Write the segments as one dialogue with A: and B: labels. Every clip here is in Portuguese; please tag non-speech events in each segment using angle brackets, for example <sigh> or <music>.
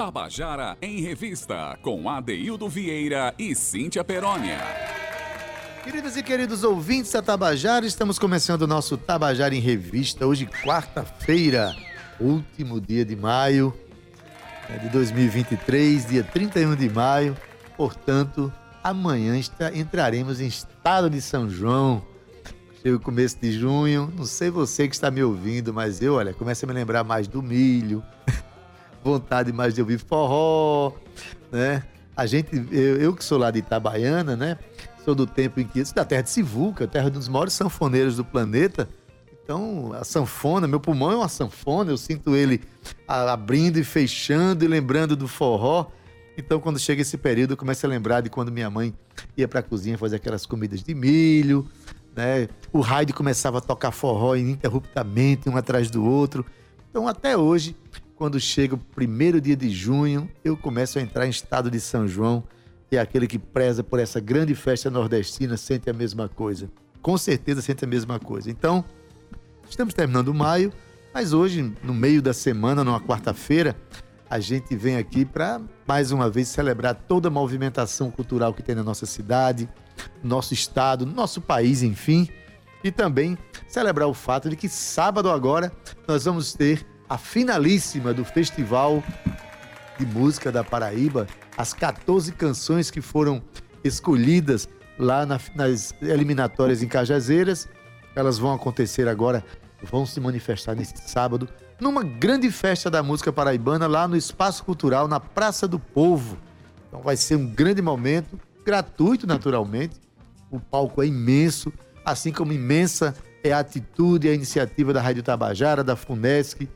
A: Tabajara em Revista, com Adeildo Vieira e Cíntia Perónia.
B: Queridas e queridos ouvintes da Tabajara, estamos começando o nosso Tabajara em Revista, hoje quarta-feira, último dia de maio né, de 2023, dia 31 de maio. Portanto, amanhã está, entraremos em estado de São João. Chega o começo de junho, não sei você que está me ouvindo, mas eu, olha, começo a me lembrar mais do milho, vontade mais de ouvir forró, né? A gente, eu, eu que sou lá de Itabaiana, né? Sou do tempo em que, da terra de Sivuca, terra dos maiores sanfoneiros do planeta. Então, a sanfona, meu pulmão é uma sanfona, eu sinto ele abrindo e fechando e lembrando do forró. Então, quando chega esse período, eu começo a lembrar de quando minha mãe ia para a cozinha fazer aquelas comidas de milho, né? O rádio começava a tocar forró ininterruptamente, um atrás do outro. Então, até hoje, quando chega o primeiro dia de junho, eu começo a entrar em estado de São João e aquele que preza por essa grande festa nordestina sente a mesma coisa. Com certeza sente a mesma coisa. Então, estamos terminando maio, mas hoje, no meio da semana, numa quarta-feira, a gente vem aqui para mais uma vez celebrar toda a movimentação cultural que tem na nossa cidade, nosso estado, nosso país, enfim, e também celebrar o fato de que sábado agora nós vamos ter a finalíssima do Festival de Música da Paraíba, as 14 canções que foram escolhidas lá na, nas eliminatórias em Cajazeiras. Elas vão acontecer agora, vão se manifestar nesse sábado, numa grande festa da música paraibana lá no Espaço Cultural, na Praça do Povo. Então vai ser um grande momento, gratuito naturalmente. O palco é imenso, assim como imensa é a atitude e a iniciativa da Rádio Tabajara, da FUNESC,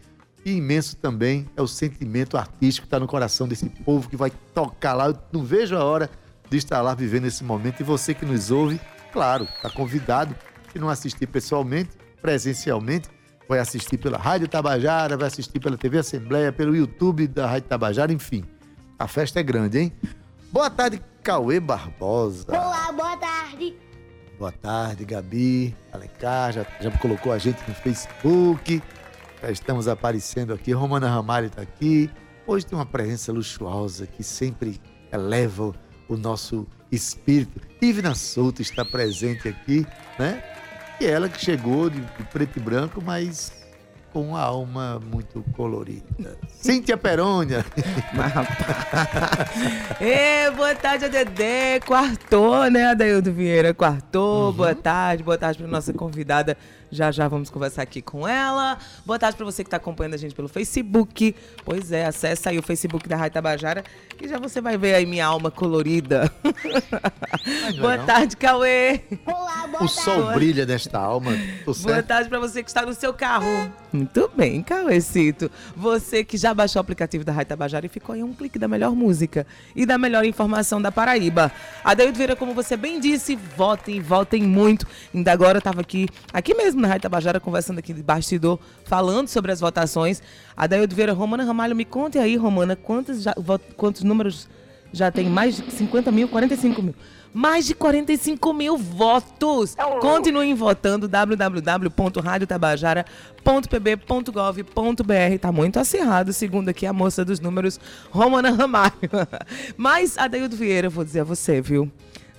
B: e imenso também é o sentimento artístico que está no coração desse povo que vai tocar lá. Eu não vejo a hora de estar lá vivendo esse momento. E você que nos ouve, claro, está convidado. Se não assistir pessoalmente, presencialmente, vai assistir pela Rádio Tabajara, vai assistir pela TV Assembleia, pelo YouTube da Rádio Tabajara, enfim. A festa é grande, hein? Boa tarde, Cauê Barbosa.
C: Olá, boa tarde.
B: Boa tarde, Gabi, Alencar, já, já colocou a gente no Facebook. Já estamos aparecendo aqui. Romana Ramalho está aqui. Hoje tem uma presença luxuosa que sempre eleva o nosso espírito. Ivna Souto está presente aqui, né? E ela que chegou de, preto e branco, mas com uma alma muito colorida. <laughs> Cíntia Perônia.
D: Ê, boa tarde, Dedé. Quartou, né, Adaildo Vieira? Quartou. Uhum. Boa tarde, boa tarde para nossa convidada já já vamos conversar aqui com ela. Boa tarde para você que está acompanhando a gente pelo Facebook. Pois é, acessa aí o Facebook da Rádio Tabajara e já você vai ver aí minha alma colorida. boa não. tarde, Cauê.
C: Olá, boa
B: o
C: tarde.
B: sol brilha nesta alma.
D: Boa tarde para você que está no seu carro. Muito bem, Cauêcito. Você que já baixou o aplicativo da Rádio Tabajara e ficou em um clique da melhor música e da melhor informação da Paraíba. Adeildo Vieira, como você bem disse, votem, votem muito. Ainda agora estava aqui, aqui mesmo na Rádio Tabajara, conversando aqui de bastidor, falando sobre as votações. Adaildo Vieira, Romana Ramalho, me conte aí, Romana, quantos, já, quantos números já tem? Mais de 50 mil, 45 mil. Mais de 45 mil votos. Continuem votando www.radiotabajara.pb.gov.br. Tá muito acirrado, segundo aqui a moça dos números, Romana Ramalho. <laughs> Mas, Adaildo Vieira, vou dizer a você, viu?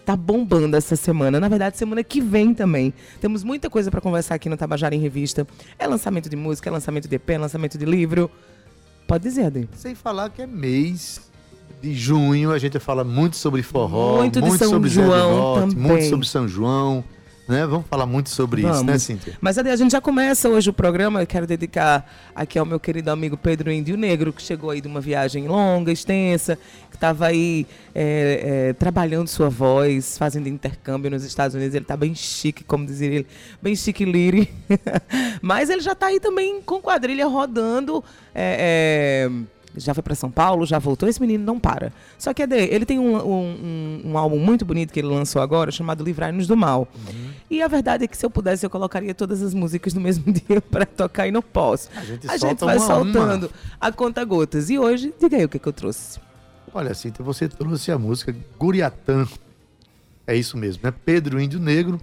D: Tá bombando essa semana. Na verdade, semana que vem também. Temos muita coisa para conversar aqui no Tabajara em Revista. É lançamento de música, é lançamento de EP, é lançamento de livro. Pode dizer, Ade.
B: Sem falar que é mês de junho, a gente fala muito sobre forró,
D: muito,
B: muito
D: sobre
B: João
D: Norte,
B: muito sobre São João. Né? Vamos falar muito sobre
D: Vamos.
B: isso, né, Cíntia?
D: Mas a gente já começa hoje o programa. Eu quero dedicar aqui ao meu querido amigo Pedro Índio Negro, que chegou aí de uma viagem longa, extensa, que estava aí é, é, trabalhando sua voz, fazendo intercâmbio nos Estados Unidos. Ele está bem chique, como dizia ele, bem chique liri. <laughs> Mas ele já está aí também com quadrilha rodando. É, já foi para São Paulo, já voltou. Esse menino não para. Só que ele tem um, um, um, álbum muito bonito que ele lançou agora, chamado Livrai-nos do Mal. Uhum. E a verdade é que se eu pudesse, eu colocaria todas as músicas no mesmo <laughs> dia para tocar e não posso.
B: A gente,
D: a gente vai soltando uma. a conta gotas. E hoje, diga aí o que, que eu trouxe.
B: Olha, Cíntia, você trouxe a música Guriatã. É isso mesmo, né? Pedro Índio Negro,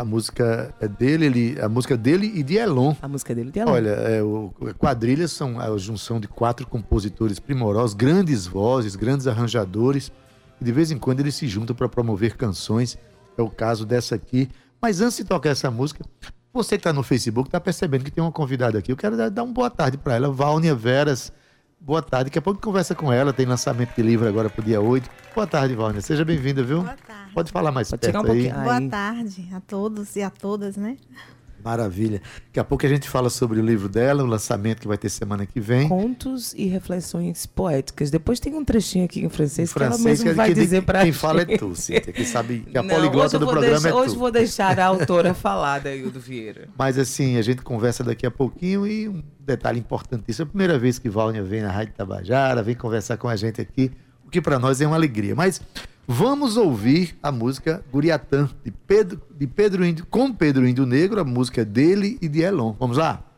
B: A música é dele, ele, a música dele e de Elon.
D: A música dele de Elon.
B: Olha, é, o, quadrilhas são a junção de quatro compositores primorosos, grandes vozes, grandes arranjadores, e de vez em quando eles se juntam para promover canções. É o caso dessa aqui. Mas antes de tocar essa música, você que está no Facebook está percebendo que tem uma convidada aqui. Eu quero dar, dar uma boa tarde para ela, Valnia Veras. Boa tarde. Daqui a pouco conversa com ela. Tem lançamento de livro agora para o dia 8. Boa tarde, Valnia. Seja bem-vinda, viu?
C: Boa tarde.
B: Pode falar mais
D: Pode
B: perto
D: um
B: aí.
C: Boa tarde a todos e a todas, né?
B: Maravilha. Daqui a pouco a gente fala sobre o livro dela, o lançamento que vai ter semana que vem.
D: Contos e reflexões poéticas. Depois tem um trechinho aqui em francês, que ela
B: francês,
D: mesma
B: que,
D: vai
B: que-
D: dizer pra
B: quem
D: gente.
B: fala é tu, Cíntia, que sabe que a
D: Não,
B: poliglota
D: hoje
B: do programa
D: deixar-
B: é
D: Hoje
B: tu.
D: vou deixar a autora falar, Daildo Vieira.
B: Mas assim, a gente conversa daqui a pouquinho e um detalhe importantíssimo. É a primeira vez que Valnia vem na Rádio Tabajara, vem conversar com a gente aqui, o que para nós é uma alegria. Mas vamos ouvir a música Guriatã, de Pedro, de Pedro Índio, com Pedro Índio Negro, a música dele e de Elon. Vamos lá?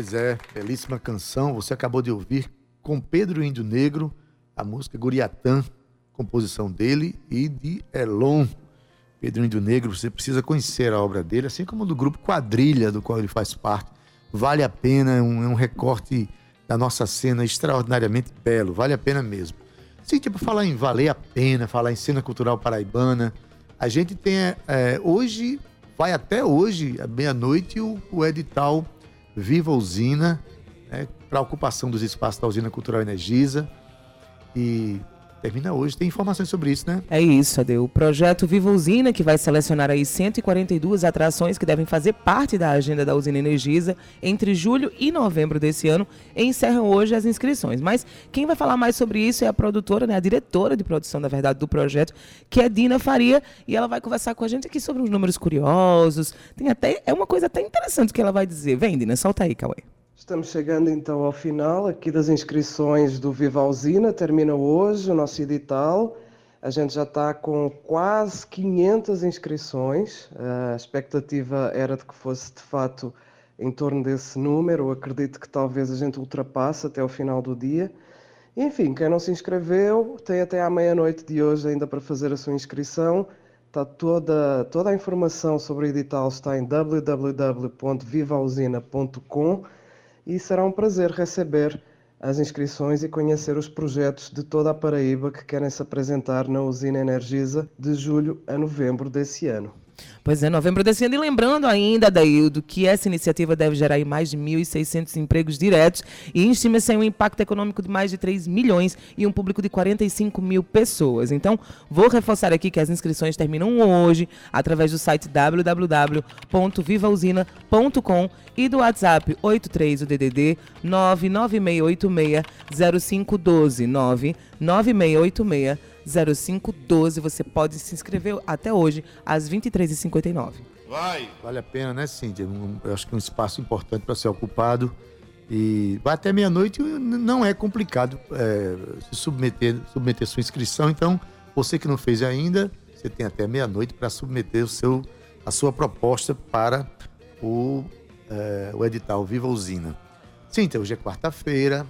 B: Pois é, belíssima canção. Você acabou de ouvir com Pedro Índio Negro, a música Guriatã, composição dele e de Elon. Pedro Índio Negro, você precisa conhecer a obra dele, assim como do grupo Quadrilha, do qual ele faz parte. Vale a pena, é um, é um recorte da nossa cena extraordinariamente belo, vale a pena mesmo. Sim, tipo, falar em valer a pena, falar em cena cultural paraibana, a gente tem, é, hoje, vai até hoje, à meia-noite, o, o edital Viva Usina, né, para ocupação dos espaços da Usina Cultural Energisa. E termina hoje. Tem informações sobre isso, né?
D: É isso, Adeu. O projeto Viva Usina, que vai selecionar aí 142 atrações que devem fazer parte da agenda da Usina Energisa entre julho e novembro desse ano, encerram hoje as inscrições. Mas quem vai falar mais sobre isso é a produtora, né, a diretora de produção, na verdade, do projeto, que é Dina Faria, e ela vai conversar com a gente aqui sobre uns números curiosos. Tem até é uma coisa até interessante que ela vai dizer. Vem, Dina, solta aí, Cauê.
E: Estamos chegando então ao final aqui das inscrições do Viva Usina. Termina hoje o nosso edital. A gente já está com quase 500 inscrições. A expectativa era de que fosse de fato em torno desse número. Eu acredito que talvez a gente ultrapasse até o final do dia. Enfim, quem não se inscreveu tem até à meia-noite de hoje ainda para fazer a sua inscrição. Está toda, toda a informação sobre o edital está em www.vivausina.com e será um prazer receber as inscrições e conhecer os projetos de toda a Paraíba que querem se apresentar na usina Energisa de julho a novembro desse ano.
D: Pois é, novembro desse ano. E lembrando ainda, Adaildo, que essa iniciativa deve gerar mais de 1.600 empregos diretos e estima-se um impacto econômico de mais de 3 milhões e um público de 45 mil pessoas. Então, vou reforçar aqui que as inscrições terminam hoje através do site www.vivausina.com e do WhatsApp 83 o DDD 996860512 99686 0512. Você pode se inscrever até hoje, às 23h59.
B: Vale a pena, né, Cíntia? Um- eu acho que é um espaço importante para ser ocupado. E vai até meia-noite não é complicado é, se submeter, submeter sua inscrição. Então, você que não fez ainda, você tem até meia-noite para submeter o seu, a sua proposta para o, é, o edital Viva Usina. Cíntia, hoje é quarta-feira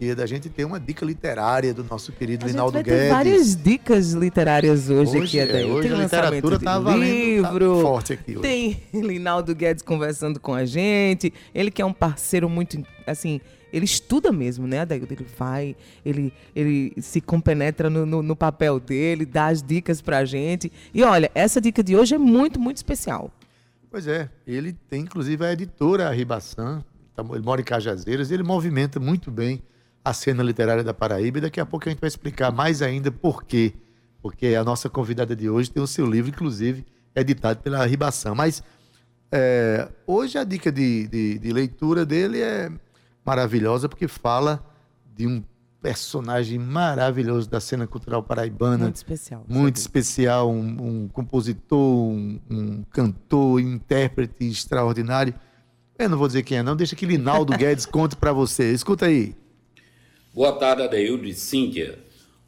B: e da gente ter uma dica literária do nosso querido
D: A
B: Linaldo Guedes.
D: várias dicas literárias hoje,
B: Hoje,
D: aqui,
B: é, hoje
D: Tem
B: a literatura tá valendo, tá
D: livro,
B: forte aqui hoje.
D: tem <laughs> Linaldo Guedes conversando com a gente. Ele que é um parceiro muito, assim, ele estuda mesmo, né, Adaildo? Ele vai, ele, ele se compenetra no, no, no papel dele, dá as dicas pra gente. E olha, essa dica de hoje é muito, muito especial.
B: Pois é, ele tem inclusive a editora Ribaçã, tá- ele mora em Cajazeiras, e ele movimenta muito bem a cena literária da Paraíba, e daqui a pouco a gente vai explicar mais ainda por quê. Porque a nossa convidada de hoje tem o seu livro, inclusive, editado pela Ribaçã. Mas é, hoje a dica de, de- de leitura dele é maravilhosa, porque fala de um personagem maravilhoso da cena cultural paraibana
D: Muito especial.
B: muito especial, um, um compositor, um, um cantor, intérprete extraordinário. Eu não vou dizer quem é, não. Deixa que Linaldo Guedes <laughs> conte para você. Escuta aí.
F: Boa tarde, Adeildo e Cíntia.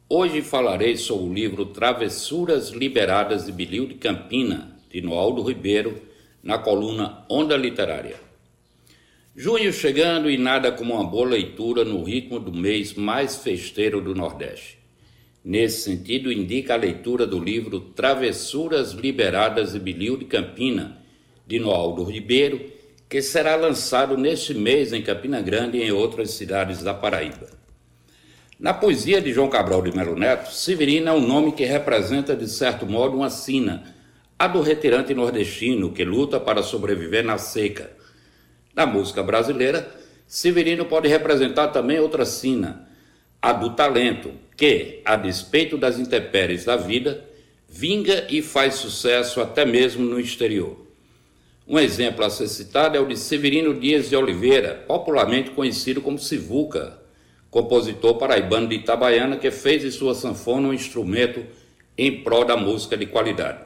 F: Hoje falarei sobre o livro Travessuras Liberadas de Bilil de Campina, de Noaldo Ribeiro, na coluna Onda Literária. Junho chegando e nada como uma boa leitura no ritmo do mês mais festeiro do Nordeste. Nesse sentido, indica a leitura do livro Travessuras Liberadas de Bilil de Campina, de Noaldo Ribeiro, que será lançado neste mês em Campina Grande e em outras cidades da Paraíba. Na poesia de João Cabral de Melo Neto, Severina é um nome que representa, de certo modo, uma sina, a do retirante nordestino que luta para sobreviver na seca. Na música brasileira, Severino pode representar também outra sina, a do talento, que, a despeito das intempéries da vida, vinga e faz sucesso até mesmo no exterior. Um exemplo a ser citado é o de Severino Dias de Oliveira, popularmente conhecido como Sivuca, compositor paraibano de Itabaiana que fez de sua sanfona um instrumento em prol da música de qualidade.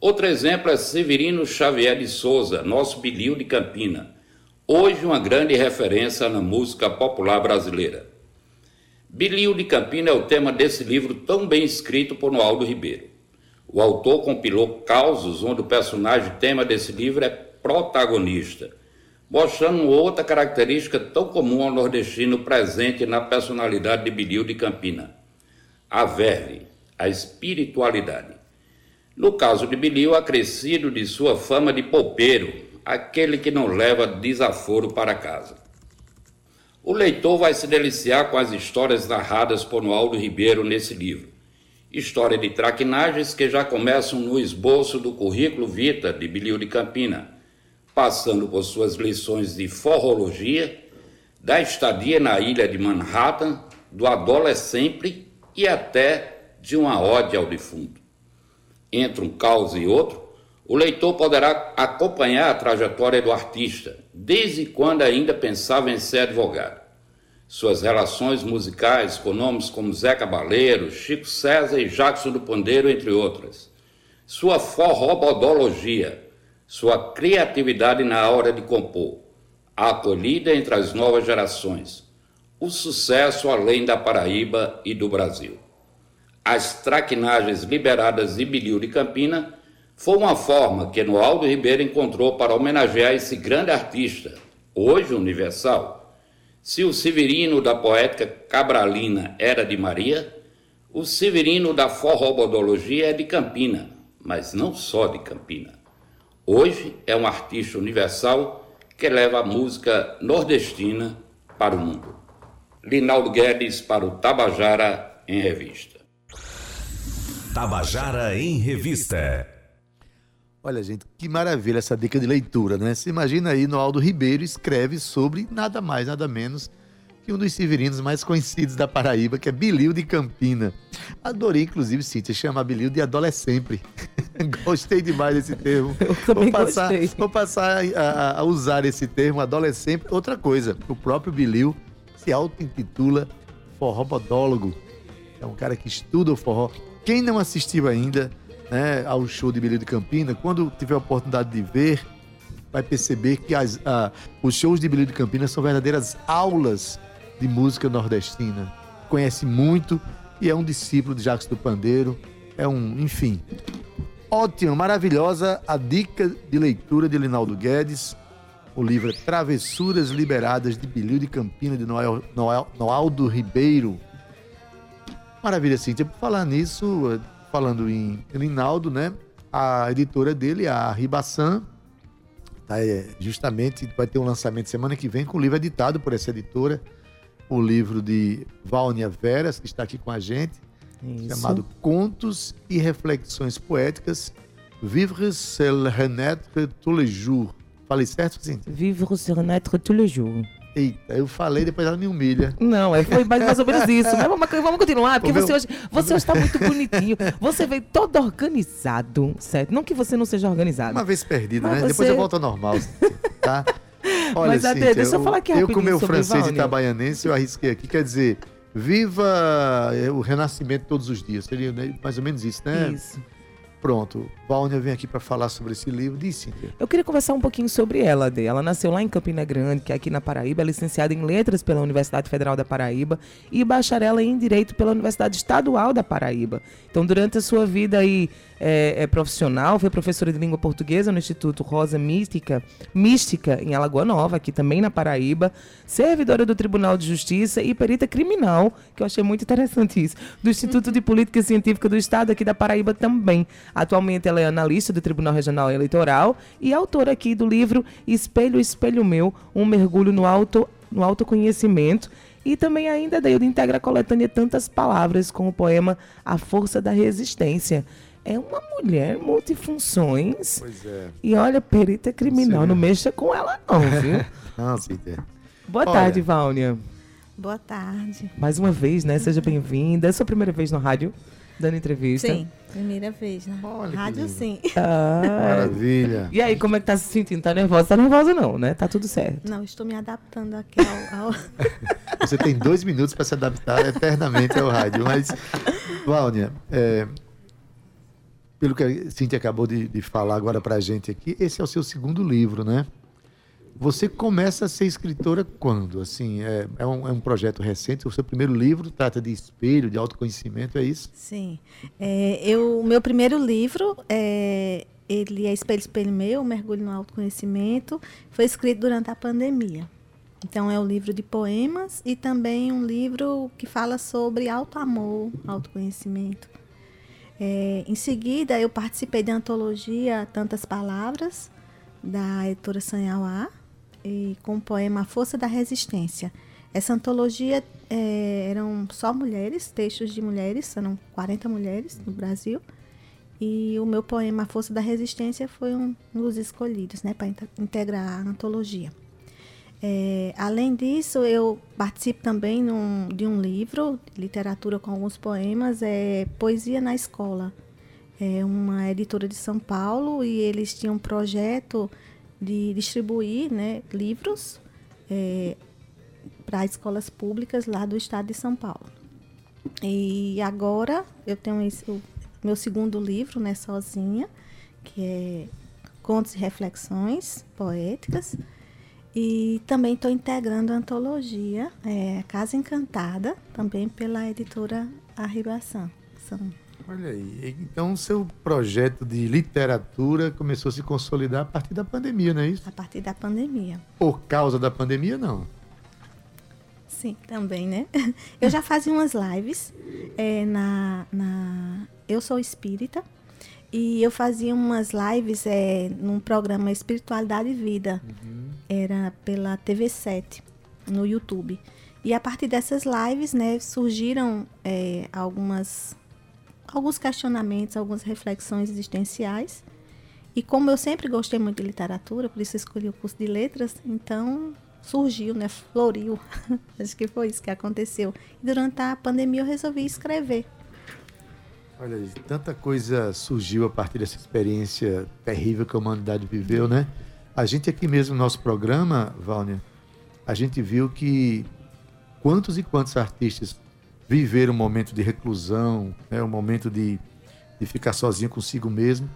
F: Outro exemplo é Severino Xavier de Souza, nosso Bilio de Campina, hoje uma grande referência na música popular brasileira. Bilio de Campina é o tema desse livro tão bem escrito por Noaldo Ribeiro. O autor compilou causos onde o personagem tema desse livro é protagonista, mostrando outra característica tão comum ao nordestino presente na personalidade de Bilio de Campina: a verve, a espiritualidade. No caso de Bilio, acrescido de sua fama de poupeiro, aquele que não leva desaforo para casa. O leitor vai se deliciar com as histórias narradas por Noaldo Ribeiro nesse livro. História de traquinagens que já começam no esboço do currículo Vita de Bilio de Campina, passando por suas lições de forrologia, da estadia na ilha de Manhattan, do adolescente e até de uma ode ao defunto. Entre um caos e outro, o leitor poderá acompanhar a trajetória do artista, desde quando ainda pensava em ser advogado. Suas relações musicais com nomes como Zé Cabaleiro, Chico César e Jackson do Pandeiro, entre outras. Sua forrobodologia, sua criatividade na hora de compor, a acolhida entre as novas gerações, o sucesso além da Paraíba e do Brasil. As traquinagens liberadas de Bilio de Campina foi uma forma que Noaldo Ribeiro encontrou para homenagear esse grande artista, hoje universal. Se o Severino da poética cabralina era de Maria, o Severino da forrobodologia é de Campina, mas não só de Campina. Hoje é um artista universal que leva a música nordestina para o mundo. Linaldo Guedes para o Tabajara em Revista.
G: Tabajara em Revista.
B: Olha, gente, que maravilha essa dica de leitura, né? Você imagina aí, Noaldo Ribeiro escreve sobre nada mais, nada menos que um dos severinos mais conhecidos da Paraíba, que é Bilio de Campina. Adorei, inclusive, Cíntia, chamar Bilio de adolescente. <laughs> Gostei demais desse termo. <laughs>
D: Eu também
B: vou passar,
D: gostei.
B: Vou passar a, a usar esse termo, adolescente. Outra coisa, o próprio Bilio se auto-intitula forrobodólogo. É um cara que estuda o forró. Quem não assistiu ainda né, ao show de Bilio de Campina, quando tiver a oportunidade de ver, vai perceber que as, ah, os shows de Bilio de Campina são verdadeiras aulas de música nordestina. Conhece muito e é um discípulo de Jacques do Pandeiro. É um, enfim. Ótima, maravilhosa a dica de leitura de Linaldo Guedes. O livro é Travessuras Liberadas de Bilio de Campina, de Noel, Noel, Noaldo Ribeiro. Maravilha, Cíntia. Por falar nisso, falando em Linaldo, né? A editora dele, a Ribaçan, tá, é, justamente vai ter um lançamento semana que vem com o livro editado por essa editora, o livro de Valnia Veras, que está aqui com a gente,
D: Isso.
B: chamado Contos e Reflexões Poéticas, Vivre c'est renaître tous les jours. Falei certo, Cíntia?
D: Vivre se renaître tous les jours.
B: Eita, eu falei, depois ela me humilha.
D: Não, é, foi mais, mais ou menos isso. <laughs> Mas vamos, vamos continuar, porque
B: meu-
D: você hoje, você hoje está muito bonitinho. Você veio todo organizado, certo? Não que você não seja organizado.
B: Uma vez perdida, né?
D: você-
B: Depois eu volto ao normal, tá? Olha,
D: Mas,
B: Cíntia,
D: deixa eu falar aqui
B: Eu com meu francês
D: Vânia.
B: itabaianense, eu arrisquei aqui. Quer dizer, viva é, o renascimento todos os dias. Seria né, mais ou menos isso, né?
D: Isso.
B: Pronto. Valnia vem aqui para falar sobre esse livro. Diz, Cíntia.
D: Eu queria conversar um pouquinho sobre ela, Ade. Ela nasceu lá em Campina Grande, que é aqui na Paraíba, é licenciada em Letras pela Universidade Federal da Paraíba e bacharela em Direito pela Universidade Estadual da Paraíba. Então, durante a sua vida aí, é, é profissional, foi professora de língua portuguesa no Instituto Rosa Mística, Mística, em Alagoa Nova, aqui também na Paraíba, servidora do Tribunal de Justiça e perita criminal, que eu achei muito interessante isso, do Instituto de Política Científica do Estado aqui da Paraíba também. Atualmente ela é analista do Tribunal Regional Eleitoral e autora aqui do livro Espelho, Espelho Meu, um mergulho no, auto, no autoconhecimento. E também ainda Deildo integra a coletânea Tantas Palavras com o poema A Força da Resistência. É uma mulher multifunções.
B: Pois é.
D: E olha, perita criminal,
B: Sim.
D: não mexa com ela não, viu? <laughs>
B: Não, Cíntia.
D: Boa
B: Olha.
D: tarde, Vânia.
C: Boa tarde.
D: Mais uma vez, né? Seja bem-vinda. É a sua primeira vez no rádio? dando entrevista?
C: Sim, primeira vez, né?
B: Olha
C: Rádio sim.
D: Ah,
B: Maravilha.
D: e aí, como é que tá se sentindo? Tá nervosa? Tá nervosa não, né? Tá tudo certo.
C: Não, estou me adaptando aqui ao. ao- <laughs>
B: Você tem dois minutos para se adaptar eternamente ao rádio. Mas, Vânia, é, pelo que a Cintia acabou de, de falar agora para a gente aqui, esse é o seu segundo livro, né? Você começa a ser escritora quando? Assim, é, é, um, é um projeto recente. O seu primeiro livro trata de espelho, de autoconhecimento, é isso?
C: Sim. É, eu, o meu primeiro livro, é, ele é Espelho, Espelho Meu, Mergulho no Autoconhecimento, foi escrito durante a pandemia. Então, é um livro de poemas e também um livro que fala sobre auto-amor, autoconhecimento. É, em seguida, eu participei da antologia Tantas Palavras, da editora Sanhauá, e com o poema Força da Resistência. Essa antologia é, eram só mulheres, textos de mulheres, eram 40 mulheres no Brasil. E o meu poema Força da Resistência foi um, um dos escolhidos né, para integrar a antologia. É, além disso, eu participo também num- de um livro, literatura com alguns poemas, é Poesia na Escola. É uma editora de São Paulo e eles tinham um projeto de distribuir né, livros para escolas públicas lá do estado de São Paulo. E agora eu tenho esse, o meu segundo livro, né, sozinha, que é Contos e Reflexões Poéticas. E também estou integrando a antologia é, Casa Encantada, também pela editora Arribação. São
B: Olha aí. Então, o seu projeto de literatura começou a se consolidar a partir da pandemia, não é isso?
C: a partir da pandemia.
B: Por causa da pandemia, não.
C: Sim, também, né? <laughs> Eu já fazia umas lives é, na, na. Eu sou espírita e eu fazia umas lives é, num programa Espiritualidade e Vida. Era pela TV7, no YouTube. E a partir dessas lives, né, surgiram é, algumas, alguns questionamentos, algumas reflexões existenciais. E como eu sempre gostei muito de literatura, por isso escolhi o curso de letras, então surgiu, né, <laughs> floriu. <laughs> Acho que foi isso que aconteceu. E durante a pandemia eu resolvi escrever.
B: Olha aí, tanta coisa surgiu a partir dessa experiência terrível que a humanidade viveu, né? A gente aqui mesmo no nosso programa, Valnia, a gente viu que quantos e quantos artistas viveram um momento de reclusão, né? um momento de, de ficar sozinho consigo mesmo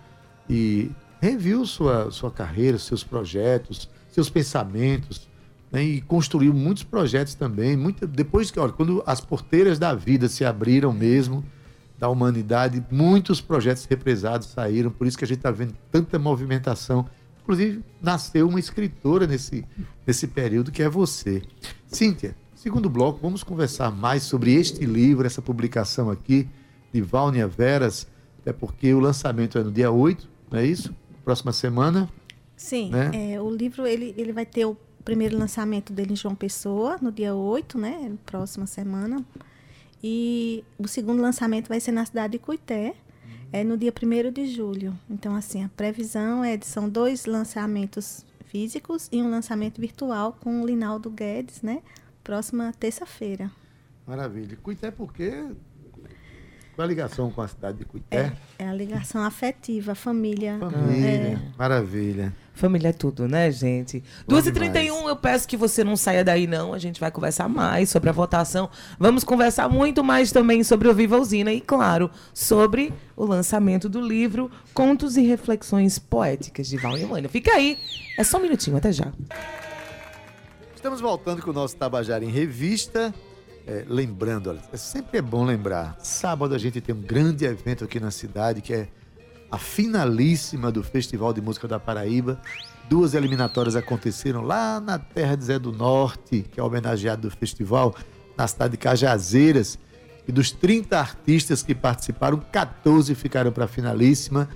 B: e reviu sua, sua carreira, seus projetos, seus pensamentos, né? e construiu muitos projetos também. Muita, depois que, olha, quando as porteiras da vida se abriram mesmo, da humanidade, muitos projetos represados saíram, por isso que a gente está vendo tanta movimentação. Inclusive, nasceu uma escritora nesse, nesse período, que é você. Cíntia, segundo bloco, vamos conversar mais sobre este livro, essa publicação aqui, de Valnia Veras, até porque o lançamento é no dia 8, não é isso? Próxima semana.
C: Sim,
B: Né?
C: é, o livro ele, ele vai ter o primeiro lançamento dele em João Pessoa, no dia 8, né? Próxima semana. E o segundo lançamento vai ser na cidade de Cuité, é no dia 1 de julho. Então, assim, a previsão é de são dois lançamentos físicos e um lançamento virtual com o Linaldo Guedes, né? Próxima terça-feira.
B: Maravilha. Cuité porque... Qual a ligação com a cidade de Cuité?
C: É a ligação afetiva, família.
B: Família. Maravilha.
D: Família é tudo, né, gente?
B: Bom
D: 2h31, eu peço que você não saia daí, não. A gente vai conversar mais sobre a votação. Vamos conversar muito mais também sobre o Viva Usina e, claro, sobre o lançamento do livro Contos e Reflexões Poéticas de Val e Mânia. Fica aí. É só um minutinho, até já.
B: Estamos voltando com o nosso Tabajara em Revista. É, lembrando, olha, é sempre é bom lembrar. Sábado a gente tem um grande evento aqui na cidade, que é a finalíssima do Festival de Música da Paraíba. Duas eliminatórias aconteceram lá na terra de Zé do Norte, que é homenageado do festival, na cidade de Cajazeiras. E dos 30 artistas que participaram, 14 ficaram para a finalíssima.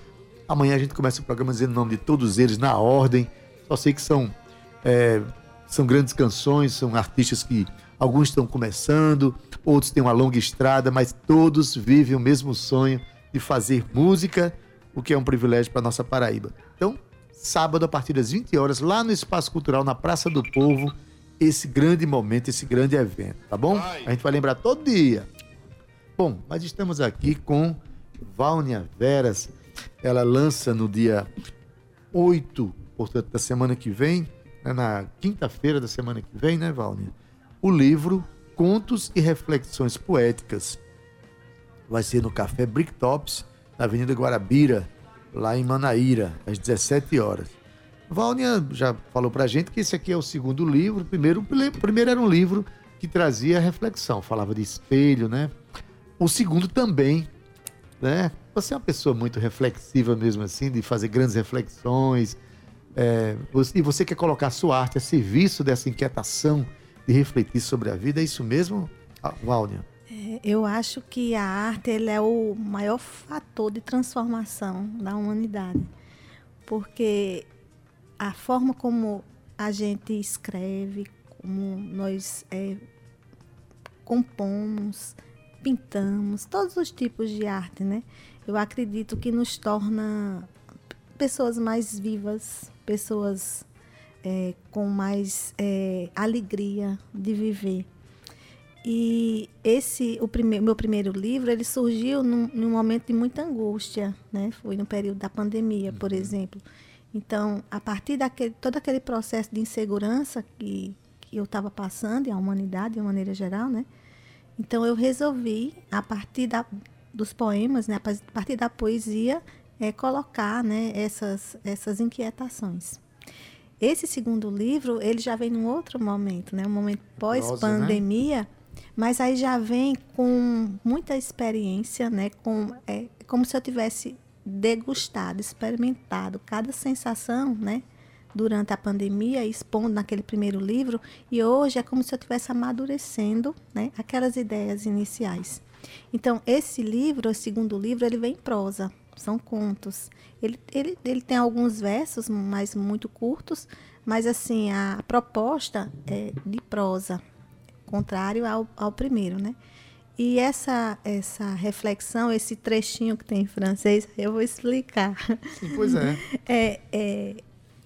B: Amanhã a gente começa o programa dizendo o nome de todos eles na ordem. Só sei que são é, são grandes canções, são artistas que alguns estão começando, outros têm uma longa estrada, mas todos vivem o mesmo sonho de fazer música, o que é um privilégio para nossa Paraíba. Então, sábado a partir das 20 horas, lá no Espaço Cultural, na Praça do Povo, esse grande momento, esse grande evento, tá bom? A gente vai lembrar todo dia. Bom, mas estamos aqui com Vânia Veras. Ela lança no dia 8, portanto, da semana que vem, né, na quinta-feira da semana que vem, né, Vânia? O livro Contos e Reflexões Poéticas. Vai ser no Café Bricktops, na Avenida Guarabira, lá em Manaíra, às 17 horas. Vânia já falou pra gente que esse aqui é o segundo livro. Primeiro, o primeiro era um livro que trazia reflexão, falava de espelho, né? O segundo também, né? Você é uma pessoa muito reflexiva mesmo assim, de fazer grandes reflexões. É, e você quer colocar a sua arte a serviço dessa inquietação de refletir sobre a vida, é isso mesmo, Vânia?
C: Eu acho que a arte é o maior fator de transformação da humanidade. Porque a forma como a gente escreve, como nós é, compomos, pintamos, todos os tipos de arte, né? Eu acredito que nos torna pessoas mais vivas, pessoas é, com mais é, alegria de viver. E esse, o primeiro, meu primeiro livro, ele surgiu num, num, momento de muita angústia, né? Foi no período da pandemia, por uhum. exemplo. Então, a partir daquele todo aquele processo de insegurança que, que eu estava passando e a humanidade de uma maneira geral, né? Então eu resolvi a partir da, dos poemas, né? A partir da poesia, é, colocar, né? Essas essas inquietações. Esse segundo livro, ele já vem num outro momento, né? Um momento pós-pandemia, né? Mas aí já vem com muita experiência, né? Com é como se eu tivesse degustado, experimentado cada sensação, né? Durante a pandemia, expondo naquele primeiro livro, e hoje é como se eu estivesse amadurecendo, né? Aquelas ideias iniciais. Então, esse livro, o segundo livro, ele vem em prosa, são contos. Ele, ele, ele tem alguns versos, mas muito curtos, mas assim, a proposta é de prosa, contrário ao, ao primeiro, né? E essa, essa reflexão, esse trechinho que tem em francês, <laughs> eu vou explicar.
B: Sim, pois é. <laughs>
C: é, é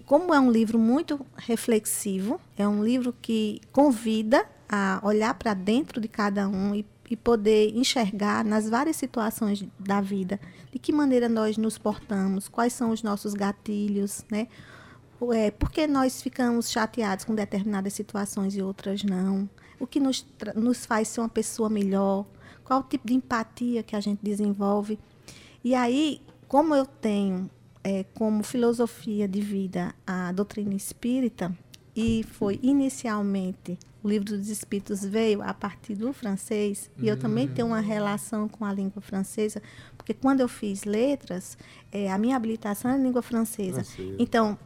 C: como é um livro muito reflexivo, é um livro que convida a olhar para dentro de cada um e, e, poder enxergar nas várias situações da vida de que maneira nós nos portamos, quais são os nossos gatilhos, né? É, por que nós ficamos chateados com determinadas situações e outras não? O que nos, nos faz ser uma pessoa melhor, qual o tipo de empatia que a gente desenvolve. E aí, como eu tenho é, como filosofia de vida a doutrina espírita, e foi inicialmente o livro dos Espíritos veio a partir do francês, e eu também tenho uma relação com a língua francesa, porque quando eu fiz letras, é, a minha habilitação é língua francesa. francesa. Então,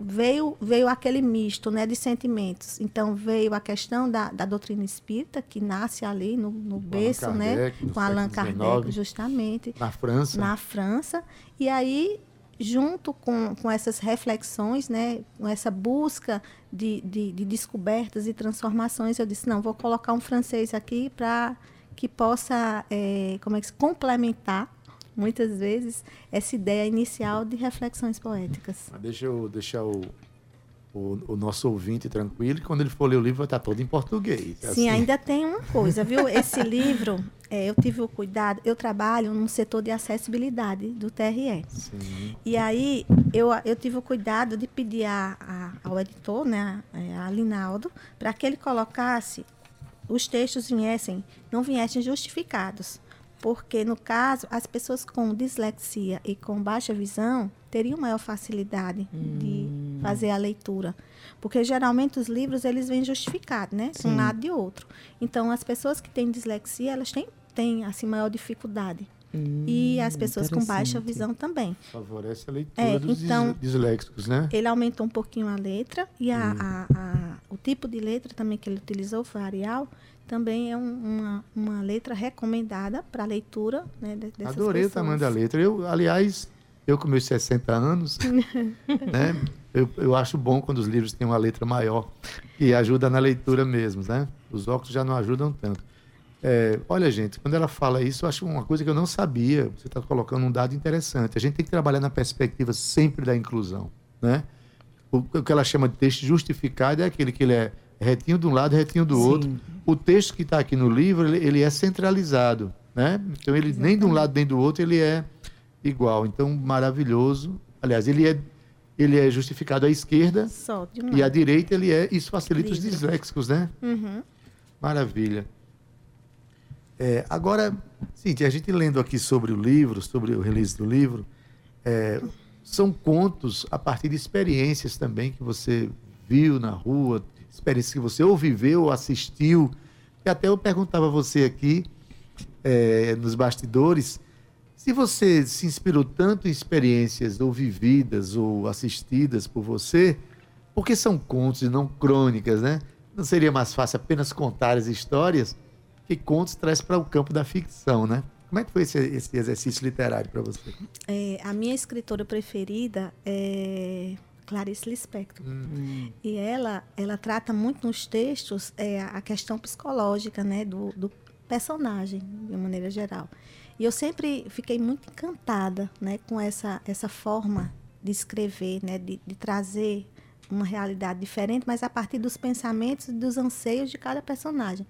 C: veio veio aquele misto né, de sentimentos. Então veio a questão da, da doutrina espírita, que nasce ali no, no berço, né, Kardec, né? Com Allan Kardec, justamente.
B: Na França.
C: Na França. E aí, junto com, com essas reflexões, né, com essa busca de, de, de descobertas e transformações, eu disse, não, vou colocar um francês aqui para que possa é, como é que se complementar muitas vezes, essa ideia inicial de reflexões poéticas.
B: Mas deixa eu deixar o, o, o, nosso ouvinte tranquilo, que quando ele for ler o livro vai estar todo em português.
C: Sim, assim. ainda tem uma coisa, viu? Esse livro, é, eu tive o cuidado, eu trabalho no setor de acessibilidade do TRE. Sim. E aí eu, eu tive o cuidado de pedir a, a, ao editor, né, a Linaldo, para que ele colocasse os textos viessem, não viessem justificados porque no caso as pessoas com dislexia e com baixa visão teriam maior facilidade hum. de fazer a leitura, porque geralmente os livros eles vêm justificados, né, de um lado e outro. Então as pessoas que têm dislexia elas têm, têm assim maior dificuldade. Hum, e as pessoas com baixa visão também.
B: Favorece a leitura é, dos então, disléxicos, né?
C: Ele aumentou um pouquinho a letra e a, hum. a, a, o tipo de letra também que ele utilizou foi Arial também é um, uma, uma letra recomendada para leitura né, dessas
B: Adorei
C: pessoas.
B: o tamanho da letra. Eu, aliás, eu com meus 60 anos, <laughs> né, eu, eu acho bom quando os livros têm uma letra maior e ajuda na leitura mesmo, né? Os óculos já não ajudam tanto. É, olha, gente, quando ela fala isso, eu acho uma coisa que eu não sabia. Você está colocando um dado interessante. A gente tem que trabalhar na perspectiva sempre da inclusão, né? O, o que ela chama de texto justificado é aquele que ele é retinho de um lado, retinho do Sim. outro. O texto que está aqui no livro, ele, ele, é centralizado. né? Então ele nem de um lado nem do outro ele é igual. Então maravilhoso. Aliás, ele é ele é justificado à esquerda
C: Só de um
B: e à direita ele é isso facilita os disléxicos, né?
C: Uhum.
B: Maravilha. É, agora, Cintia, a gente lendo aqui sobre o livro, sobre o release do livro, é, são contos a partir de experiências também que você viu na rua, experiências que você ou viveu ou assistiu. E até eu perguntava a você aqui, é, nos bastidores, se você se inspirou tanto em experiências ou vividas ou assistidas por você, porque são contos e não crônicas, né? Não seria mais fácil apenas contar as histórias que contos traz para o campo da ficção, né? Como é que foi esse, esse exercício literário para você?
C: É, a minha escritora preferida é Clarice Lispector. E ela, ela trata muito nos textos é, a questão psicológica né, do, do personagem, de maneira geral. E eu sempre fiquei muito encantada né, com essa, essa forma de escrever, né, de, de trazer uma realidade diferente, mas a partir dos pensamentos e dos anseios de cada personagem.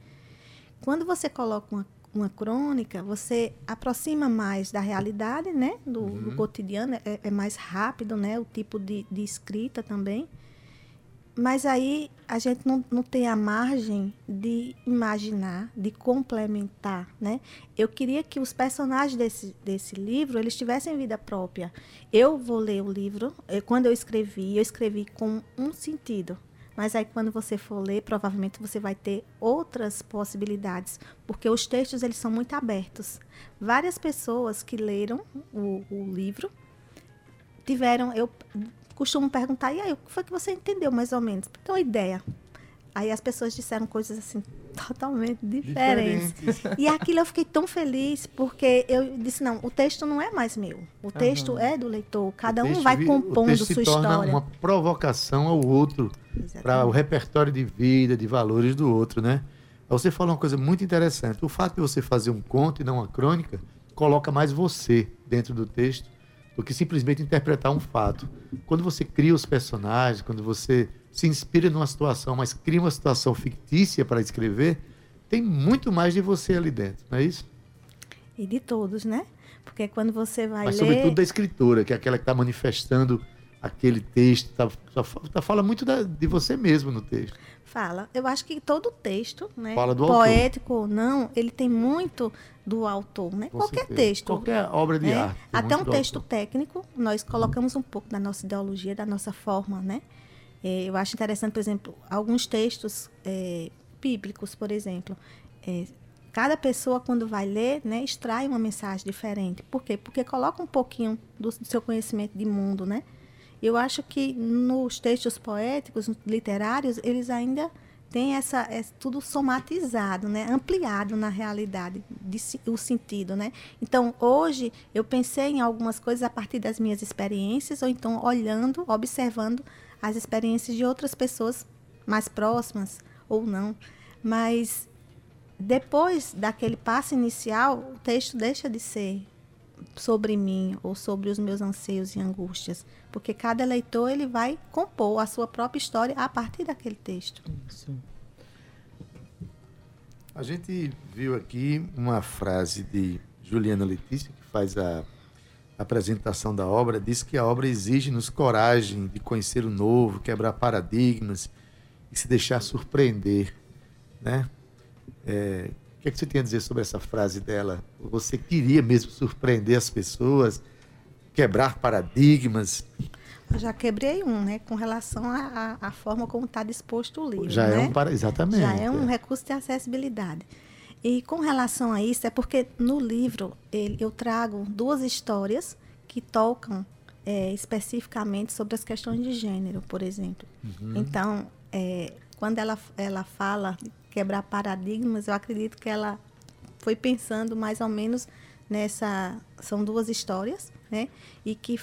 C: Quando você coloca uma, uma crônica, você aproxima mais da realidade, né? Do, do cotidiano, é, é mais rápido, né? O tipo de, de escrita também. Mas aí a gente não, não tem a margem de imaginar, de complementar, né? Eu queria que os personagens desse, desse livro, eles tivessem vida própria. Eu vou ler o livro, eh, quando eu escrevi, eu escrevi com um sentido. Mas aí quando você for ler, provavelmente você vai ter outras possibilidades, porque os textos eles são muito abertos. Várias pessoas que leram o, o livro tiveram, eu costumo perguntar, e aí, o que foi que você entendeu mais ou menos? Uma ideia. Aí as pessoas disseram coisas assim totalmente diferentes. E aquilo eu fiquei tão feliz porque eu disse não, o texto não é mais meu. O texto é do leitor. Cada um vai
B: vi- o
C: compondo
B: texto se
C: sua
B: torna
C: história.
B: uma provocação ao outro, para o repertório de vida, de valores do outro, né? Você falou uma coisa muito interessante. O fato de você fazer um conto e não uma crônica coloca mais você dentro do texto do que simplesmente interpretar um fato. Quando você cria os personagens, quando você se inspira numa situação, mas cria uma situação fictícia para escrever, tem muito mais de você ali dentro, não é isso?
C: E de todos, né? Porque quando você vai
B: Mas
C: ler.
B: sobretudo da escritora, que é aquela que está manifestando aquele texto, tá, tá- fala muito da- de você mesmo no texto.
C: Fala. Eu acho que todo texto, né,
B: Fala do autor.
C: poético ou não, ele tem muito do autor, né?
B: Com
C: Qualquer
B: certeza.
C: texto.
B: Qualquer obra de
C: né?
B: arte.
C: Até um texto
B: autor.
C: técnico, nós colocamos um pouco da nossa ideologia, da nossa forma, né? É, eu acho interessante, por exemplo, alguns textos é, bíblicos, por exemplo. É, cada pessoa, quando vai ler, né, extrai uma mensagem diferente. Por quê? Porque coloca um pouquinho do, do seu conhecimento de mundo, né? Eu acho que nos textos poéticos, literários, eles ainda têm essa, é tudo somatizado, né? ampliado na realidade, de, o sentido. Né? Então, hoje, eu pensei em algumas coisas a partir das minhas experiências, ou então olhando, observando as experiências de outras pessoas mais próximas ou não. Mas depois daquele passo inicial, o texto deixa de ser sobre mim ou sobre os meus anseios e angústias, porque cada leitor ele vai compor a sua própria história a partir daquele texto.
D: Isso.
B: A gente viu aqui uma frase de Juliana Letícia, que faz a apresentação da obra, diz que a obra exige-nos coragem de conhecer o novo, quebrar paradigmas e se deixar surpreender, né? É, o que, é que você tem a dizer sobre essa frase dela? Você queria mesmo surpreender as pessoas, quebrar paradigmas?
C: Eu já quebrei um, né, com relação à forma como está disposto o livro.
B: Já
C: né?
B: é um para... Exatamente.
C: Já é um
B: é.
C: recurso de acessibilidade. E com relação a isso, é porque no livro ele- eu trago duas histórias que tocam é, especificamente sobre as questões de gênero, por exemplo. Então, é, quando ela, ela fala de quebrar paradigmas, eu acredito que ela foi pensando mais ou menos nessa. São duas histórias, né? E que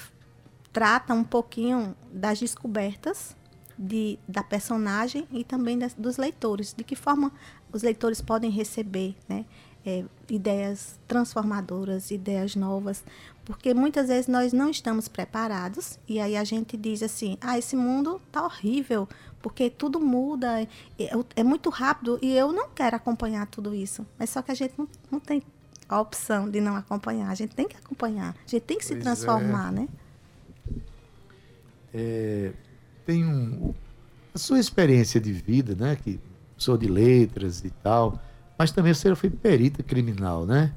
C: trata um pouquinho das descobertas de, da personagem e também das- dos leitores. De que forma os leitores podem receber né, é, ideias transformadoras, ideias novas. Porque muitas vezes nós não estamos preparados e aí a gente diz assim: ah, esse mundo tá horrível, porque tudo muda, é, é muito rápido e eu não quero acompanhar tudo isso. Mas só que a gente não, não tem a opção de não acompanhar. A gente tem que acompanhar, a gente tem que se
B: Pois
C: transformar, né?
B: É, tem um, a sua experiência de vida, né? Que sou de letras e tal, mas também você foi perita criminal, né?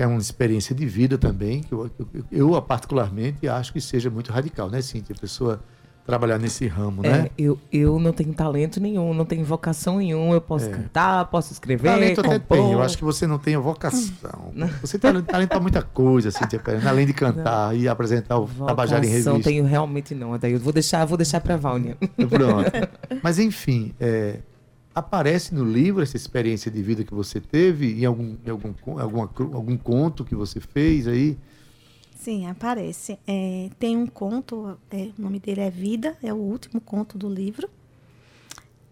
B: Que é uma experiência de vida também, que eu, eu, eu particularmente acho que seja muito radical, né, Cíntia? A pessoa trabalhar nesse ramo, né?
D: É, eu, eu não tenho talento nenhum, não tenho vocação nenhuma. Eu posso
B: É.
D: cantar, posso escrever.
B: Talento até
D: compor.
B: tem, eu acho que você não tem a vocação. <laughs> Você tem talento para muita coisa, Cíntia Perena, além de cantar e apresentar o Tabajara em Revista.
D: tenho realmente não. Daí eu vou deixar, vou deixar pra Vânia.
B: Pronto. Mas enfim, é, aparece no livro essa experiência de vida que você teve em algum, em algum, alguma, algum conto que você fez aí?
C: Sim, aparece. É, tem um conto, é, o nome dele é Vida, é o último conto do livro,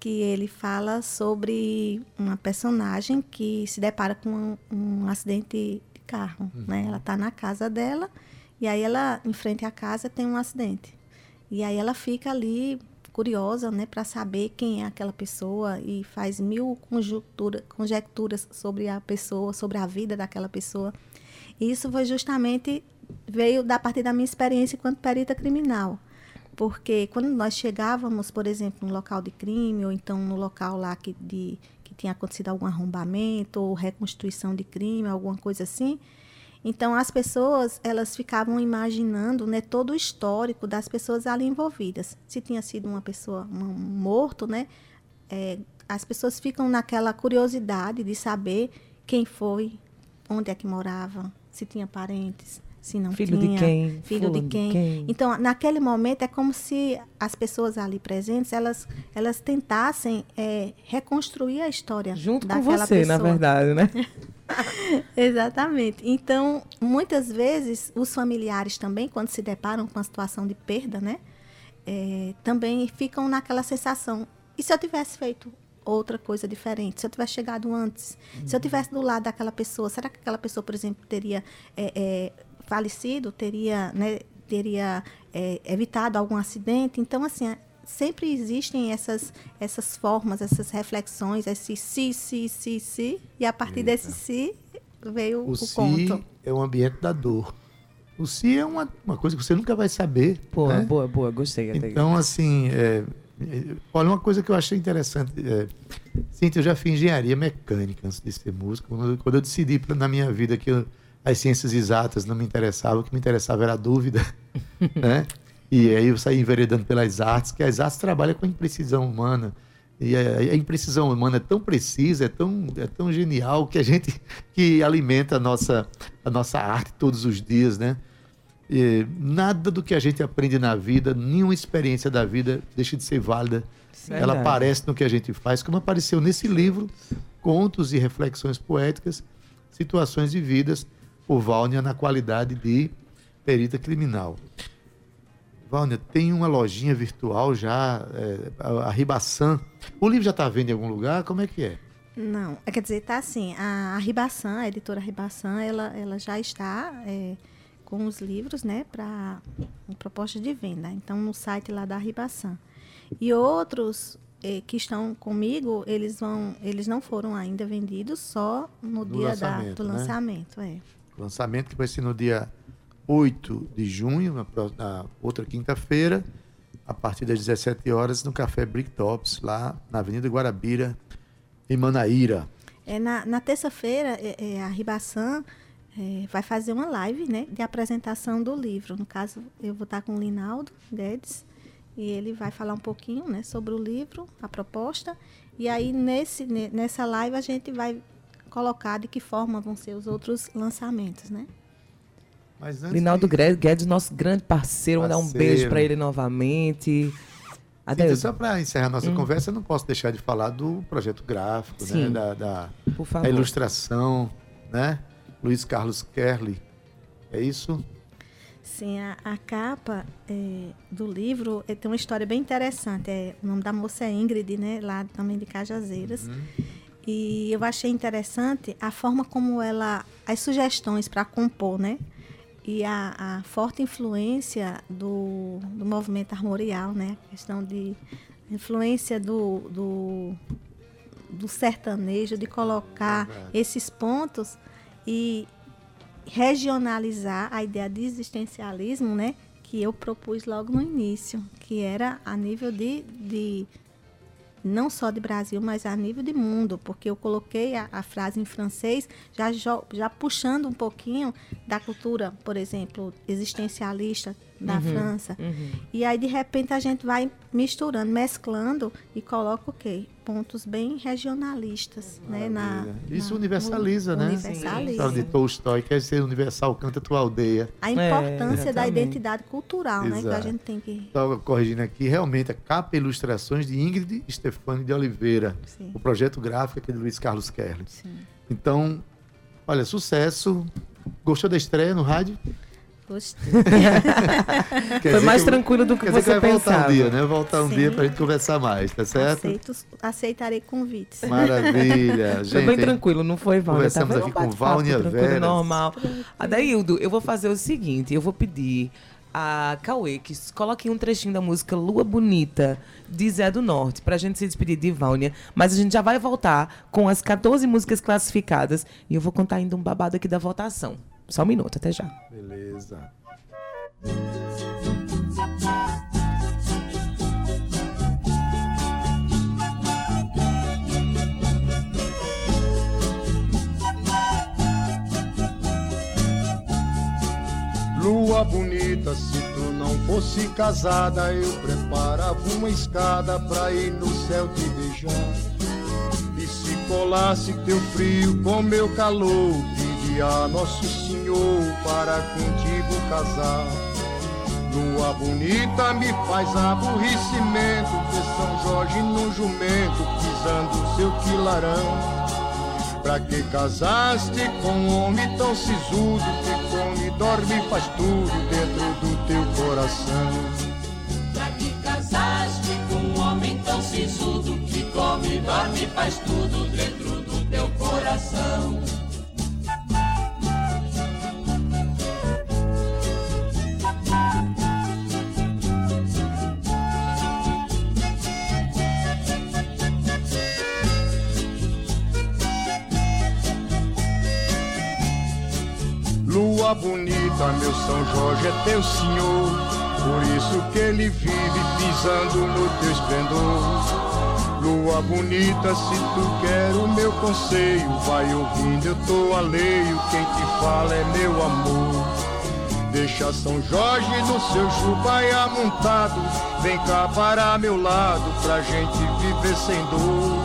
C: que ele fala sobre uma personagem que se depara com um, um acidente de carro. Né? Ela está na casa dela e aí ela, em frente à casa, tem um acidente. E aí ela fica ali curiosa, né, para saber quem é aquela pessoa e faz mil conjectura, conjecturas sobre a pessoa, sobre a vida daquela pessoa. E isso foi justamente veio da partir da minha experiência enquanto perita criminal. Porque quando nós chegávamos, por exemplo, no local de crime, ou então no local lá que, de, que tinha acontecido algum arrombamento, ou reconstituição de crime, alguma coisa assim, então as pessoas elas ficavam imaginando né, todo o histórico das pessoas ali envolvidas. Se tinha sido uma pessoa um morto, né, é, as pessoas ficam naquela curiosidade de saber quem foi, onde é que morava, se tinha parentes, se não
D: Filho de
C: tinha,
D: quem?
C: filho de
D: Fulano de
C: quem.
D: quem?
C: Então, naquele momento é como se as pessoas ali presentes elas elas tentassem é, reconstruir a história
D: Junto com você,
C: pessoa.
D: na verdade, né? <laughs>
C: Exatamente. Então, muitas vezes, os familiares também, quando se deparam com a situação de perda, né? é, também ficam naquela sensação. E se eu tivesse feito outra coisa diferente? Se eu tivesse chegado antes? Se eu tivesse do lado daquela pessoa, será que aquela pessoa, por exemplo, teria é, é, falecido? Teria, né, teria é, evitado algum acidente? Então, assim, é- sempre existem essas, essas formas, essas reflexões, esse se, se, se, se, e a partir desse se veio o,
B: O si
C: conto.
B: é o ambiente da dor. O si é uma, uma coisa que você nunca vai saber.
D: Boa,
B: né?
D: boa, boa. Gostei. até.
B: Então, assim, é, é, olha, uma coisa que eu achei interessante. É, Cíntia, eu já fiz engenharia mecânica antes de ser músico. Quando, eu- quando eu decidi pra- na minha vida que eu- as ciências exatas não me interessavam, o que me interessava era a dúvida, <laughs> né? E aí eu saí enveredando pelas artes, que as artes trabalham com a imprecisão humana. E a, imprecisão humana é tão precisa, é tão, é tão genial que a gente que alimenta a nossa, a nossa arte todos os dias, né? E nada do que a gente aprende na vida, nenhuma experiência da vida deixa de ser válida. Ela
D: Verdade.
B: aparece no que a gente faz, como apareceu nesse livro, Contos e Reflexões Poéticas, Situações de Vidas, por Vânia na qualidade de perita criminal. Vânia, tem uma lojinha virtual já, é, a, Ribaçan. O livro já está vendo em algum lugar? Como é que é?
C: Não, é, quer dizer, tá assim, a, a Ribaçan, a editora Ribaçan, ela, ela já está é, com os livros, né, para proposta de venda. Então, no site lá da Ribaçan. E outros eh, que estão comigo, eles vão, eles não foram ainda vendidos, só no,
B: No
C: dia da,
B: lançamento,
C: do
B: né?
C: lançamento, é.
B: Lançamento que vai ser no dia 8 de junho, na, na outra quinta-feira, a partir das 17 horas, no Café Bricktops, lá na Avenida Guarabira, em Manaíra.
C: É, na na terça-feira, é, é, a Ribaçan é, vai fazer uma live né, de apresentação do livro. No caso, eu vou estar com o Linaldo Guedes e ele vai falar um pouquinho né, sobre o livro, a proposta. E aí, nesse, ne- nessa live, a gente vai colocar de que forma vão ser os outros lançamentos, né?
B: Mas antes
D: Linaldo Gre- Guedes, nosso grande parceiro, mandar um beijo para ele novamente. Adeus,
B: só para encerrar nossa conversa, eu não posso deixar de falar do projeto gráfico, né?
D: Sim.
B: da, da
D: por
B: da
D: favor.
B: ilustração, né? Luiz Carlos Kerley. É isso?
C: Sim, a, a capa é, do livro é, tem uma história bem interessante. É, o nome da moça é Ingrid, né? Lá também de Cajazeiras. E eu achei interessante a forma como ela. as sugestões para compor, né? E a, a forte influência do, do movimento armorial, né? A questão de. influência do, do, do sertanejo, de colocar esses pontos e regionalizar a ideia de existencialismo, né? Que eu propus logo no início, que era a nível de, de não só de Brasil, mas a nível de mundo, porque eu coloquei a, a frase em francês, já, já puxando um pouquinho da cultura, por exemplo, existencialista da França. E aí, de repente, a gente vai misturando, mesclando e coloca o quê? Pontos bem regionalistas, né? Na,
B: Isso
C: na-
B: universaliza, né?
C: Universaliza.
B: Fala de Tolstói, quer ser universal, canta tua aldeia.
C: A importância da
D: exatamente.
C: identidade cultural, né? Que a
B: Exato.
C: gente tem que.
B: Só corrigindo aqui, realmente, a capa e ilustrações de Ingrid Stefani de Oliveira.
C: Sim.
B: O projeto gráfico aqui de Luiz Carlos.
C: Sim.
B: Então, olha, sucesso. Gostou da estreia no rádio?
C: Gostei. <laughs>
D: Foi mais
B: que-
D: tranquilo do que
B: Quer dizer que
D: você
B: vai voltar
D: pensava.
B: um dia, né? Voltar um
C: Sim.
B: dia pra gente conversar mais, tá certo?
C: Aceito, aceitarei convites.
B: Maravilha.
D: Foi
B: Gente,
D: bem tranquilo, não foi, Vânia?
B: conversamos
D: Tá
B: aqui com
D: tranquilo,
B: Veras.
D: normal. Adaildo, eu vou fazer o seguinte, eu vou pedir a Cauê que coloque um trechinho da música Lua Bonita, de Zé do Norte, pra gente se despedir de Vânia. Mas a gente já vai voltar com as 14 músicas classificadas e eu vou contar ainda um babado aqui da votação. Só um minuto, até já.
B: Beleza.
H: Lua bonita, se tu não fosse casada, eu preparava uma escada pra ir no céu te beijar. E se colasse teu frio com meu calor, a Nosso Senhor para contigo casar. Lua bonita me faz aborrecimento, ver São Jorge num jumento, pisando seu quilarão. Pra que casaste com um homem tão sisudo que come, dorme faz tudo dentro do teu coração?
I: Pra que casaste com um homem tão sisudo que come, dorme faz tudo dentro do teu coração?
H: Lua bonita, meu São Jorge é teu senhor, por isso que ele vive pisando no teu esplendor. Lua bonita, se tu quer o meu conselho, vai ouvindo, eu tô alheio, quem te fala é meu amor. Deixa São Jorge no seu jubaia montado, vem cá para meu lado, pra gente viver sem dor.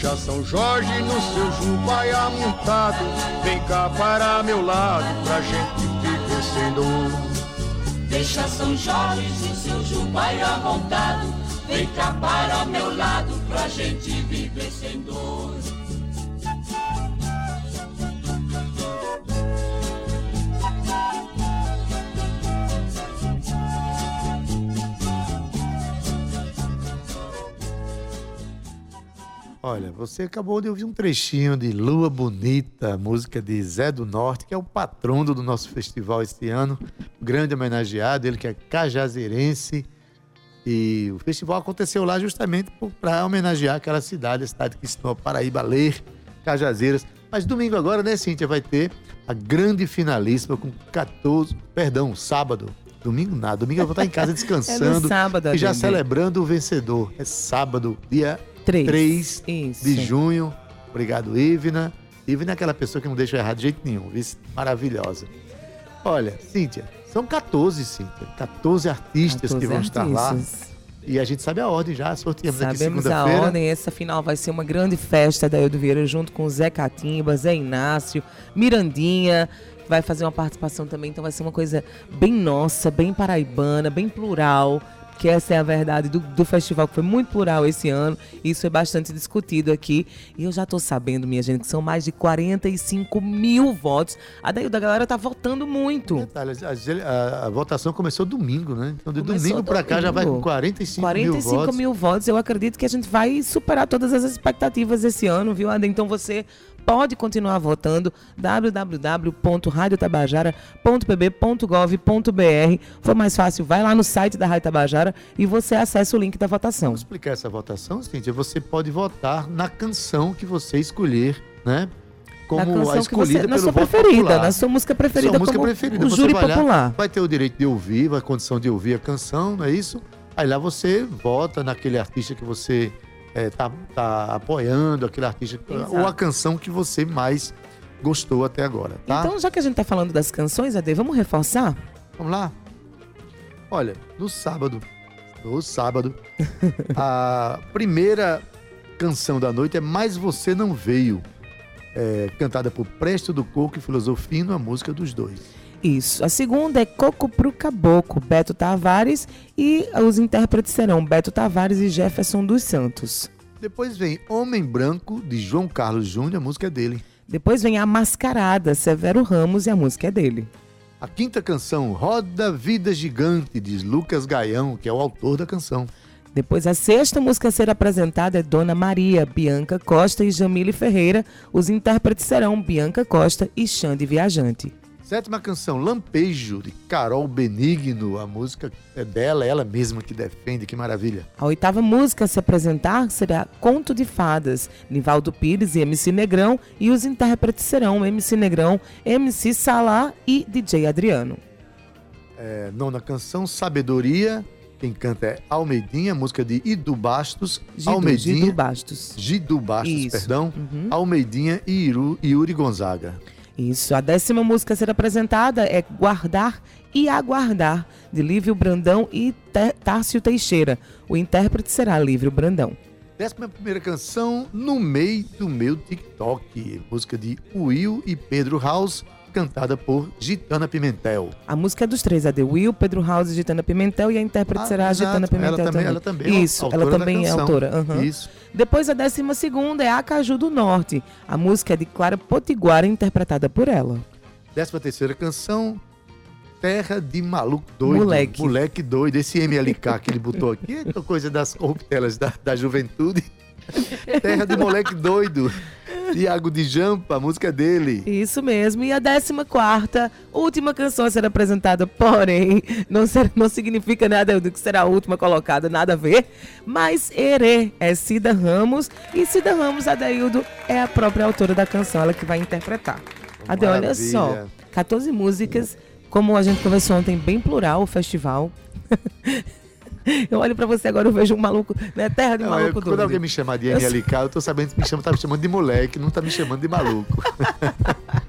H: Deixa São Jorge no seu jubaia montado, vem cá para meu lado, pra gente viver sem dor.
I: Deixa São Jorge no seu jubaia montado, vem cá para meu lado pra gente viver sem dor.
B: Olha, você acabou de ouvir um trechinho de Lua Bonita, música de Zé do Norte, que é o patrono do nosso festival este ano, grande homenageado, ele que é cajazeirense. E o festival aconteceu lá justamente para homenagear aquela cidade, a cidade que ensinou Paraíba a ler Cajazeiras. Mas domingo agora, né, Cíntia, vai ter a grande finalíssima com 14, perdão, sábado. Domingo nada, domingo eu vou estar em casa <laughs> descansando
D: sábado,
B: e já celebrando o vencedor. É sábado, dia
D: Três.
B: 3
D: Isso.
B: de junho. Obrigado, Ivna. Ivna é aquela pessoa que não deixa errar de jeito nenhum? Maravilhosa. Olha, Cíntia, são 14, Cíntia. 14 artistas que
D: 14
B: vão estar lá.
D: artistas.
B: E a gente sabe a ordem já, sorteamos aqui
D: Sabemos a
B: segunda-feira.
D: ordem, essa final vai ser uma grande festa da Eldo Vieira, junto com Zé Catimba, Zé Inácio, Mirandinha, que vai fazer uma participação também, então vai ser uma coisa bem nossa, bem paraibana, bem plural, que essa é a verdade do, do festival, que foi muito plural esse ano, e isso é bastante discutido aqui, e eu já tô sabendo, minha gente, que são mais de 45 mil votos, a daí da galera tá votando muito.
B: Detalhe, a, a- a votação começou domingo, né? Então de
D: Começou
B: domingo pra cá já vai com
D: domingo.
B: 45,
D: 45
B: mil votos.
D: mil votos. Eu acredito que a gente vai superar todas as expectativas esse ano, viu, Ada? Então você pode continuar votando www.radiotabajara.pb.gov.br. For mais fácil, vai lá no site da Rádio Tabajara e você acessa o link da votação.
B: Vamos explicar essa votação, Cíntia. Você pode votar na canção que você escolher, né? como a escolhida
D: você, na sua preferida,
B: popular.
D: na sua música preferida
B: Sua música preferida.
D: o júri
B: vai lá,
D: popular.
B: vai ter o direito de ouvir, vai condição de ouvir a canção, não é isso? Aí lá você vota naquele artista que você eh, tá, tá apoiando, aquele artista,
D: Exato.
B: ou a canção que você mais gostou até agora, tá?
D: Então, já que a gente tá falando das canções, Ade, vamos reforçar?
B: Vamos lá? Olha, no sábado, no sábado, <laughs> a primeira canção da noite é Mais Você Não Veio, é, cantada por Presto do Coco e Filosofino, a música dos dois.
D: Isso. A segunda é Coco pro Caboclo, Beto Tavares, e os intérpretes serão Beto Tavares e Jefferson dos Santos.
B: Depois vem Homem Branco, de João Carlos Júnior, a música é dele.
D: Depois vem A Mascarada, Severo Ramos, e a música é dele.
B: A quinta canção, Roda Vida Gigante, de Lucas Gaião, que é o autor da canção.
D: Depois, a sexta música a ser apresentada é Dona Maria, Bianca Costa e Jamile Ferreira. Os intérpretes serão Bianca Costa e Xande Viajante.
B: Sétima canção, Lampejo, de Carol Benigno, a música é dela, ela mesma que defende, que maravilha.
D: A oitava música a se apresentar será Conto de Fadas, Nivaldo Pires e MC Negrão, e os intérpretes serão MC Negrão, MC Salá e DJ Adriano.
B: É, nona canção, Sabedoria, quem canta é Almeidinha, música de Idu Bastos,
D: Gidu,
B: Almeidinha,
D: Gidu Bastos.
B: Gidu Bastos,
D: Isso.
B: perdão,
D: Uhum.
B: Almeidinha e Iru, Yuri Gonzaga.
D: Isso. A décima música a ser apresentada é Guardar e Aguardar, de Lívio Brandão e Té- Tárcio Teixeira. O intérprete será Lívio Brandão.
B: Décima primeira canção, No Meio do Meu TikTok, música de Will e Pedro House, cantada por Gitana Pimentel.
D: A música é dos três, a de Will, Pedro House e Gitana Pimentel, e a intérprete
B: Ah,
D: será a. Gitana Pimentel
B: ela também, Ela também é
D: Isso,
B: autora
D: ela também é
B: canção.
D: autora. aham.
B: Isso.
D: Depois a décima segunda é Acaju do Norte. A música é de Clara Potiguara, interpretada por ela.
B: Décima terceira canção, Terra de Maluco Doido.
D: Moleque.
B: Moleque doido. Esse MLK que ele botou aqui é coisa das corruptelas da, da juventude. <laughs> Terra de Moleque Doido. Tiago de Jampa, a música é dele.
D: Isso mesmo. E a décima quarta, última canção a ser apresentada, porém, não, ser- não significa nada do que será a última colocada, nada a ver. Mas Herê é Cida Ramos. E Cida Ramos, Adeildo, é a própria autora da canção, ela que vai interpretar. Ade, olha só, 14 músicas, como a gente conversou ontem, bem plural o festival. <laughs> Eu olho pra você agora, eu vejo um maluco, né? Terra de
B: Não,
D: maluco
B: eu- quando
D: doido.
B: alguém me chama de MLK, eu tô sabendo que me chama, tá me chamando de moleque, não tá me chamando de maluco. <laughs>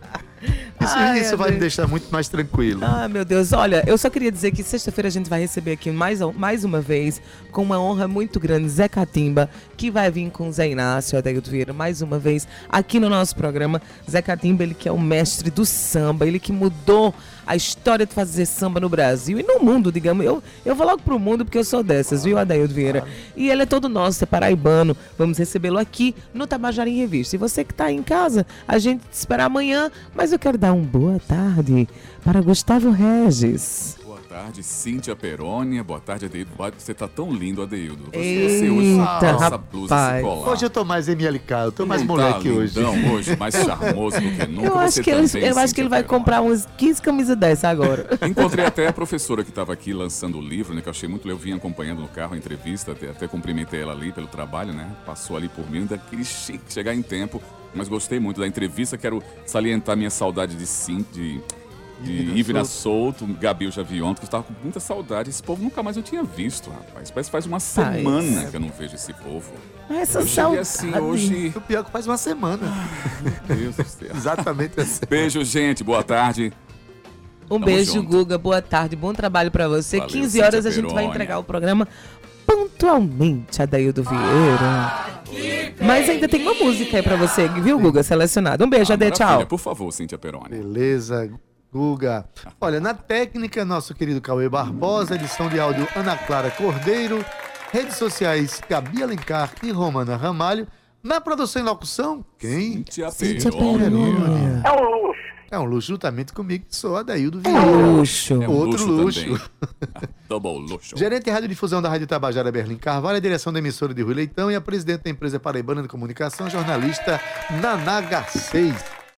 B: Isso,
D: Ai,
B: isso vai
D: Ade.
B: me deixar muito mais tranquilo.
D: Ah, meu Deus. Olha, eu só queria dizer que sexta-feira a gente vai receber aqui mais, mais uma vez, com uma honra muito grande, Zé Catimba, que vai vir com Zé Inácio Adaildo Vieira mais uma vez aqui no nosso programa. Zé Catimba, ele que é o mestre do samba, ele que mudou a história de fazer samba no Brasil e no mundo, digamos. Eu, eu vou logo pro mundo porque eu sou dessas, viu, Adaildo Vieira? E ele é todo nosso, é paraibano. Vamos recebê-lo aqui no Tabajara em Revista. E você que tá aí em casa, a gente te espera amanhã, mas eu quero dar um boa tarde para Gustavo Regis.
A: Boa tarde, Cíntia Perônia. Boa tarde, Adeildo. Você tá tão lindo, Adeildo. Você,
D: Eita,
A: você hoje com essa blusa, colar.
B: Hoje eu tô mais MLK, eu tô mais
A: Não
B: moleque
A: tá
B: hoje.
A: lindão hoje, mais <laughs> charmoso do que nunca.
D: Eu acho
A: Você
D: que, ele,
A: também,
D: eu acho que
A: Cíntia
D: ele vai
A: Perônia.
D: comprar uns 15 camisas dessa agora. <laughs>
A: Encontrei até a professora que estava aqui lançando o livro, né? Que eu achei muito legal. Eu vim acompanhando no carro a entrevista, até, até cumprimentei ela ali pelo trabalho, né? Passou ali por mim, ainda queria che- chegar em tempo, mas gostei muito da entrevista. Quero salientar minha saudade de sim, de. Ivna Souto, Gabi eu já vi ontem, que eu estava com muita saudade. Esse povo nunca mais eu tinha visto, rapaz. Parece que faz uma semana que eu não vejo esse povo.
D: Essa
A: Eu cheguei
D: saudade.
A: assim hoje.
B: O pior é que faz uma semana.
A: Meu Deus do céu. <laughs>
B: Exatamente assim.
A: Beijo, gente. Boa tarde.
D: Um
A: Tamo
D: beijo,
A: junto.
D: Guga. Boa tarde, bom trabalho pra você.
A: Valeu,
D: 15
A: Cíntia
D: horas a gente vai
A: Perônia.
D: entregar o programa pontualmente, Adaildo Vieira. Mas ainda tem uma música aí pra você, viu, Guga? Selecionada. Um beijo,
A: Ah,
D: Ade,
A: maravilha.
D: tchau.
A: Por favor, Cíntia Peroni.
B: Beleza, Guga. Olha, na técnica, nosso querido Cauê Barbosa, edição de áudio Ana Clara Cordeiro, redes sociais Gabi Alencar e Romana Ramalho. Na produção e locução, quem?
A: Cíntia
D: Cíntia
A: Peroni.
D: Perônia.
B: É um luxo juntamente comigo, que sou Adaildo
D: É
B: Vieira.
D: um luxo.
A: É um
B: Outro luxo.
A: também. <laughs> Double luxo.
B: Gerente de radiodifusão da Rádio Tabajara Berlim Carvalho, a direção da emissora de Rui Leitão e a presidente da empresa paraibana de comunicação, jornalista Nanaga 6.